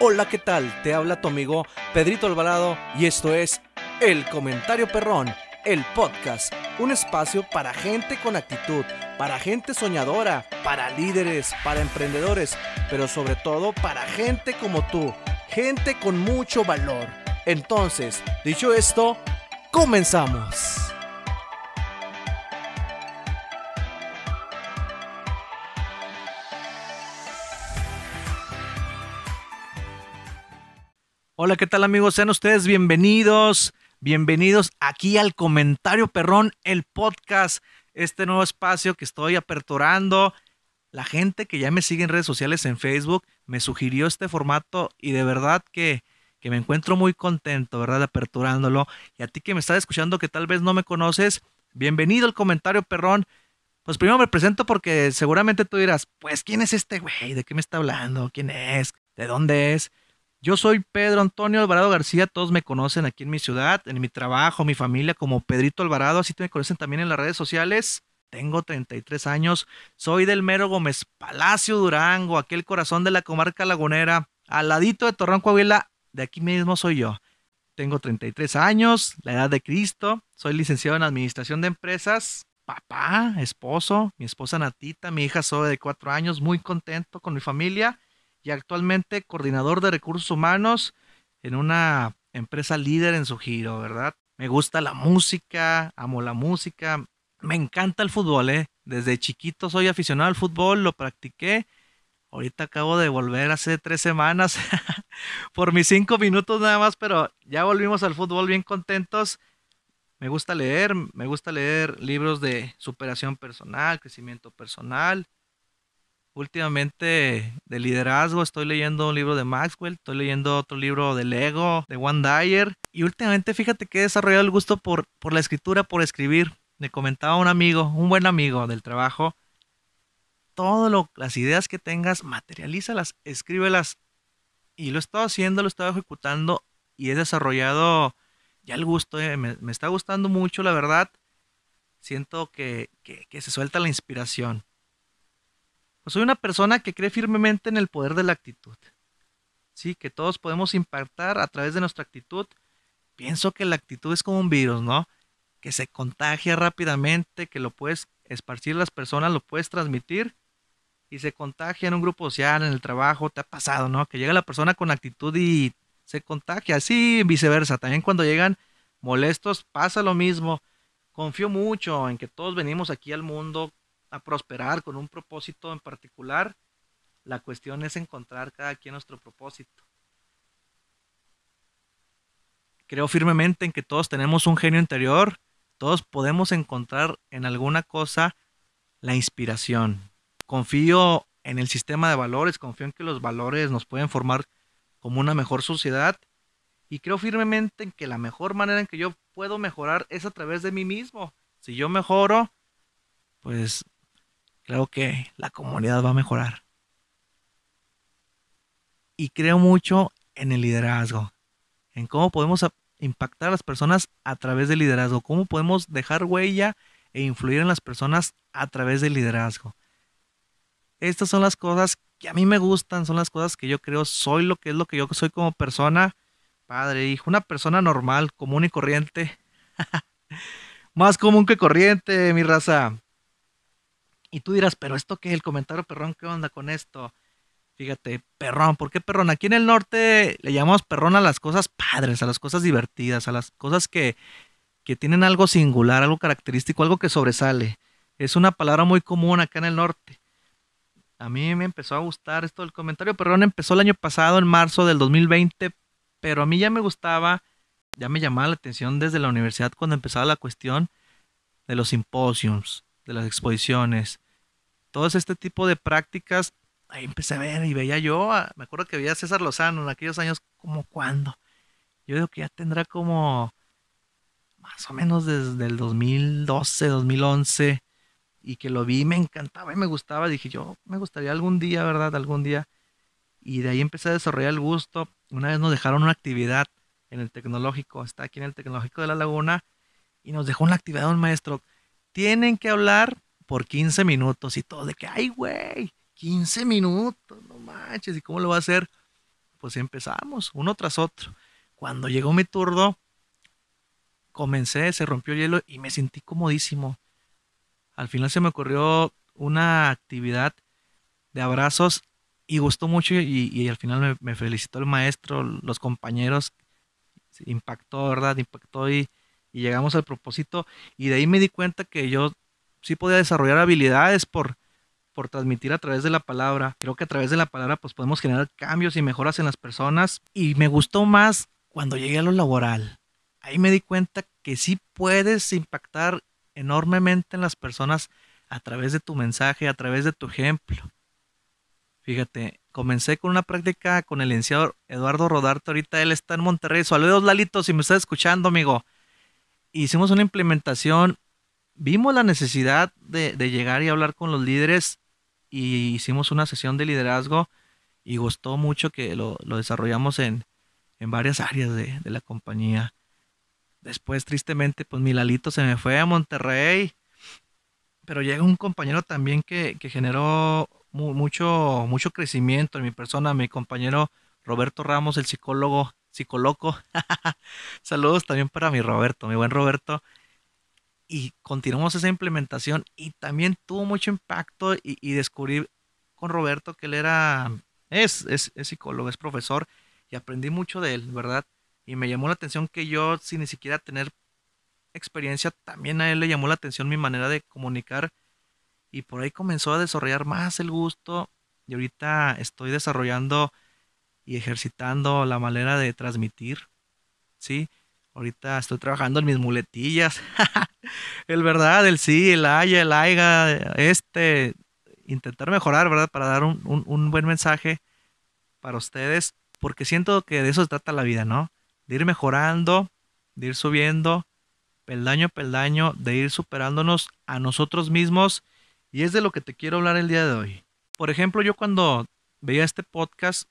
Hola, ¿qué tal? Te habla tu amigo Pedrito Alvarado y esto es El Comentario Perrón, el podcast, un espacio para gente con actitud, para gente soñadora, para líderes, para emprendedores, pero sobre todo para gente como tú, gente con mucho valor. Entonces, dicho esto, comenzamos. Hola, ¿qué tal amigos? Sean ustedes bienvenidos, bienvenidos aquí al Comentario Perrón, el podcast, este nuevo espacio que estoy aperturando. La gente que ya me sigue en redes sociales en Facebook me sugirió este formato y de verdad que, que me encuentro muy contento, ¿verdad? Aperturándolo. Y a ti que me estás escuchando que tal vez no me conoces, bienvenido al Comentario Perrón. Pues primero me presento porque seguramente tú dirás, pues ¿quién es este güey? ¿De qué me está hablando? ¿Quién es? ¿De dónde es? Yo soy Pedro Antonio Alvarado García, todos me conocen aquí en mi ciudad, en mi trabajo, mi familia como Pedrito Alvarado, así te me conocen también en las redes sociales. Tengo 33 años, soy del mero Gómez Palacio Durango, aquel corazón de la comarca lagunera, al ladito de Torreón Coahuila, de aquí mismo soy yo. Tengo 33 años, la edad de Cristo, soy licenciado en Administración de Empresas, papá, esposo, mi esposa Natita, mi hija Zoe de 4 años, muy contento con mi familia y actualmente coordinador de recursos humanos en una empresa líder en su giro, ¿verdad? Me gusta la música, amo la música, me encanta el fútbol, ¿eh? Desde chiquito soy aficionado al fútbol, lo practiqué. Ahorita acabo de volver hace tres semanas por mis cinco minutos nada más, pero ya volvimos al fútbol bien contentos. Me gusta leer, me gusta leer libros de superación personal, crecimiento personal, Últimamente de liderazgo estoy leyendo un libro de Maxwell, estoy leyendo otro libro de Lego, de One Dyer. Y últimamente fíjate que he desarrollado el gusto por, por la escritura, por escribir. Me comentaba un amigo, un buen amigo del trabajo, todas las ideas que tengas, materialízalas, escríbelas. Y lo he estado haciendo, lo he estado ejecutando y he desarrollado ya el gusto, eh, me, está gustando mucho, la verdad. Siento que, que se suelta la inspiración. Soy una persona que cree firmemente en el poder de la actitud. Sí, que todos podemos impactar a través de nuestra actitud. Pienso que la actitud es como un virus, ¿no? Que se contagia rápidamente, que lo puedes esparcir las personas, lo puedes transmitir y se contagia en un grupo social, en el trabajo, te ha pasado, ¿no? Que llega la persona con actitud y se contagia, así viceversa. También cuando llegan molestos pasa lo mismo. Confío mucho en que todos venimos aquí al mundo a prosperar con un propósito en particular. La cuestión es encontrar cada quien nuestro propósito. Creo firmemente en que todos tenemos un genio interior, todos podemos encontrar en alguna cosa la inspiración. Confío en el sistema de valores, confío en que los valores nos pueden formar como una mejor sociedad y creo firmemente en que la mejor manera en que yo puedo mejorar es a través de mí mismo. Si yo mejoro, pues creo que la comunidad va a mejorar. Y creo mucho en el liderazgo, en cómo podemos impactar a las personas a través del liderazgo, cómo podemos dejar huella e influir en las personas a través del liderazgo. Estas son las cosas que a mí me gustan, son las cosas que yo creo soy lo que es lo que yo soy como persona, padre, hijo, una persona normal, común y corriente. Más común que corriente, mi raza. Y tú dirás, pero esto qué, el comentario perrón, ¿qué onda con esto? Fíjate, perrón, ¿por qué perrón? Aquí en el norte le llamamos perrón a las cosas padres, a las cosas divertidas, a las cosas que, que tienen algo singular, algo característico, algo que sobresale. Es una palabra muy común acá en el norte. A mí me empezó a gustar esto del comentario perrón. Empezó el año pasado, en marzo del 2020, pero a mí ya me gustaba, ya me llamaba la atención desde la universidad cuando empezaba la cuestión de los simposios, de las exposiciones, todo este tipo de prácticas, ahí empecé a ver y veía yo, me acuerdo que veía a César Lozano en aquellos años, como cuando. Yo digo que ya tendrá como más o menos desde el 2012, 2011, y que lo vi, me encantaba y me gustaba. Dije yo, me gustaría algún día, ¿verdad? Algún día. Y de ahí empecé a desarrollar el gusto. Una vez nos dejaron una actividad en el tecnológico, está aquí en el tecnológico de la laguna, y nos dejó una actividad un maestro tienen que hablar por 15 minutos y todo, de que, ay, güey, 15 minutos, no manches, ¿y cómo lo va a hacer? pues empezamos, uno tras otro. Cuando llegó mi turno, comencé, se rompió el hielo y me sentí comodísimo. Al final se me ocurrió una actividad de abrazos y gustó mucho y, al final me, felicitó el maestro, los compañeros, impactó, ¿verdad? Impactó y, y llegamos al propósito y de ahí me di cuenta que yo sí podía desarrollar habilidades por, por transmitir a través de la palabra. Creo que a través de la palabra pues podemos generar cambios y mejoras en las personas y me gustó más cuando llegué a lo laboral. Ahí me di cuenta que sí puedes impactar enormemente en las personas a través de tu mensaje, a través de tu ejemplo. Fíjate, comencé con una práctica con el licenciado Eduardo Rodarte. Ahorita él está en Monterrey. Saludos, Lalito, si me estás escuchando, amigo. Hicimos una implementación. Vimos la necesidad de, llegar y hablar con los líderes y hicimos una sesión de liderazgo y gustó mucho que lo, desarrollamos en, varias áreas de, la compañía. Después, tristemente, pues mi Lalito se me fue a Monterrey. Pero llega un compañero también que, que generó mucho, mucho crecimiento en mi persona, mi compañero Roberto Ramos, el psicólogo, psicoloco. Saludos también para mi Roberto, mi buen Roberto. Y continuamos esa implementación y también tuvo mucho impacto y, descubrí con Roberto que él era, es, es, es psicólogo, es profesor y aprendí mucho de él, ¿verdad? Y me llamó la atención que yo, sin ni siquiera tener experiencia, también a él le llamó la atención mi manera de comunicar y por ahí comenzó a desarrollar más el gusto y ahorita estoy desarrollando y ejercitando la manera de transmitir, ¿sí? Ahorita estoy trabajando en mis muletillas, el verdad, el sí, el haya, el aiga, este, intentar mejorar, ¿verdad? Para dar un, un buen mensaje para ustedes, porque siento que de eso se trata la vida, ¿no? De ir mejorando, de ir subiendo, peldaño a peldaño, de ir superándonos a nosotros mismos y es de lo que te quiero hablar el día de hoy. Por ejemplo, yo cuando veía este podcast,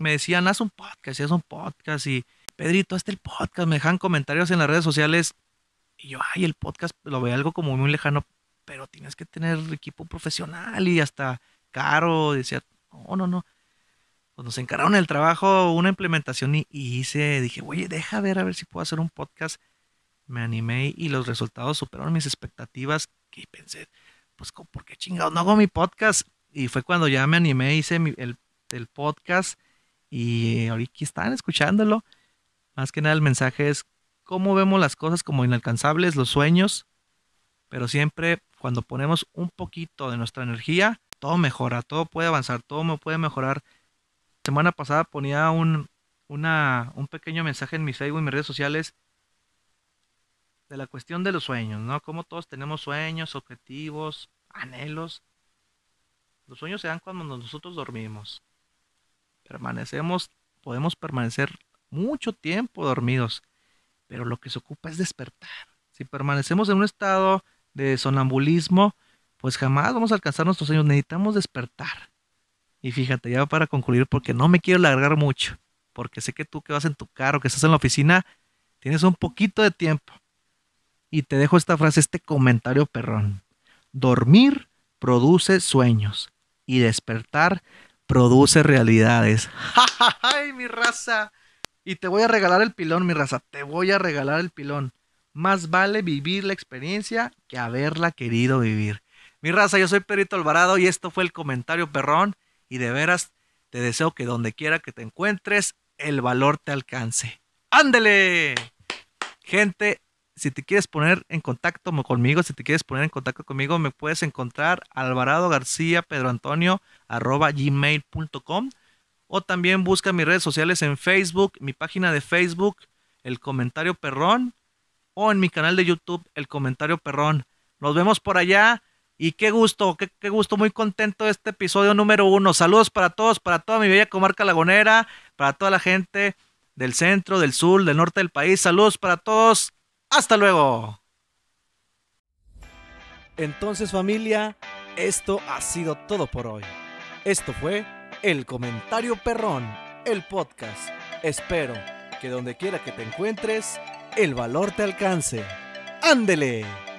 me decían, haz un podcast, haz un podcast. Y Pedrito, haz el podcast. Me dejan comentarios en las redes sociales. Y yo, ay, el podcast lo veo algo como muy lejano, pero tienes que tener equipo profesional y hasta caro. Decía, no, no, no. Pues nos encargaron el trabajo, una implementación y, hice, dije, oye, deja ver a ver si puedo hacer un podcast. Me animé y los resultados superaron mis expectativas. Que pensé, pues, ¿por qué chingados no hago mi podcast? Y fue cuando ya me animé, hice el, el, podcast y ahorita están escuchándolo. Más que nada el mensaje es cómo vemos las cosas como inalcanzables, los sueños, pero siempre cuando ponemos un poquito de nuestra energía, todo mejora, todo puede avanzar, todo me puede mejorar. Semana pasada ponía un, una, un pequeño mensaje en mi Facebook y mis redes sociales de la cuestión de los sueños, ¿no? Como todos tenemos sueños, objetivos, anhelos. Los sueños se dan cuando nosotros dormimos. Permanecemos, podemos permanecer mucho tiempo dormidos, pero lo que se ocupa es despertar. Si permanecemos en un estado de sonambulismo, pues jamás vamos a alcanzar nuestros sueños. Necesitamos despertar. Y fíjate, ya para concluir, porque no me quiero alargar mucho, porque sé que tú que vas en tu carro, que estás en la oficina, tienes un poquito de tiempo. Y te dejo esta frase, este comentario perrón. Dormir produce sueños y despertar produce realidades. ¡Ay, mi raza! Y te voy a regalar el pilón, mi raza. Te voy a regalar el pilón. Más vale vivir la experiencia que haberla querido vivir. Mi raza, yo soy Perito Alvarado y esto fue el comentario perrón. Y de veras, te deseo que donde quiera que te encuentres, el valor te alcance. ¡Ándele! Gente, si te quieres poner en contacto conmigo, si te quieres poner en contacto conmigo, me puedes encontrar Alvarado García Pedro Antonio arroba gmail.com o también busca mis redes sociales en Facebook, mi página de Facebook, el comentario perrón, o en mi canal de YouTube, el comentario perrón. Nos vemos por allá y qué gusto, qué, gusto, muy contento de este episodio número uno. Saludos para todos, para toda mi bella comarca lagunera, para toda la gente del centro, del sur, del norte del país. Saludos para todos. Hasta luego. Entonces familia, esto ha sido todo por hoy. Esto fue El Comentario Perrón, el podcast. Espero que donde quiera que te encuentres, el valor te alcance. ¡Ándele!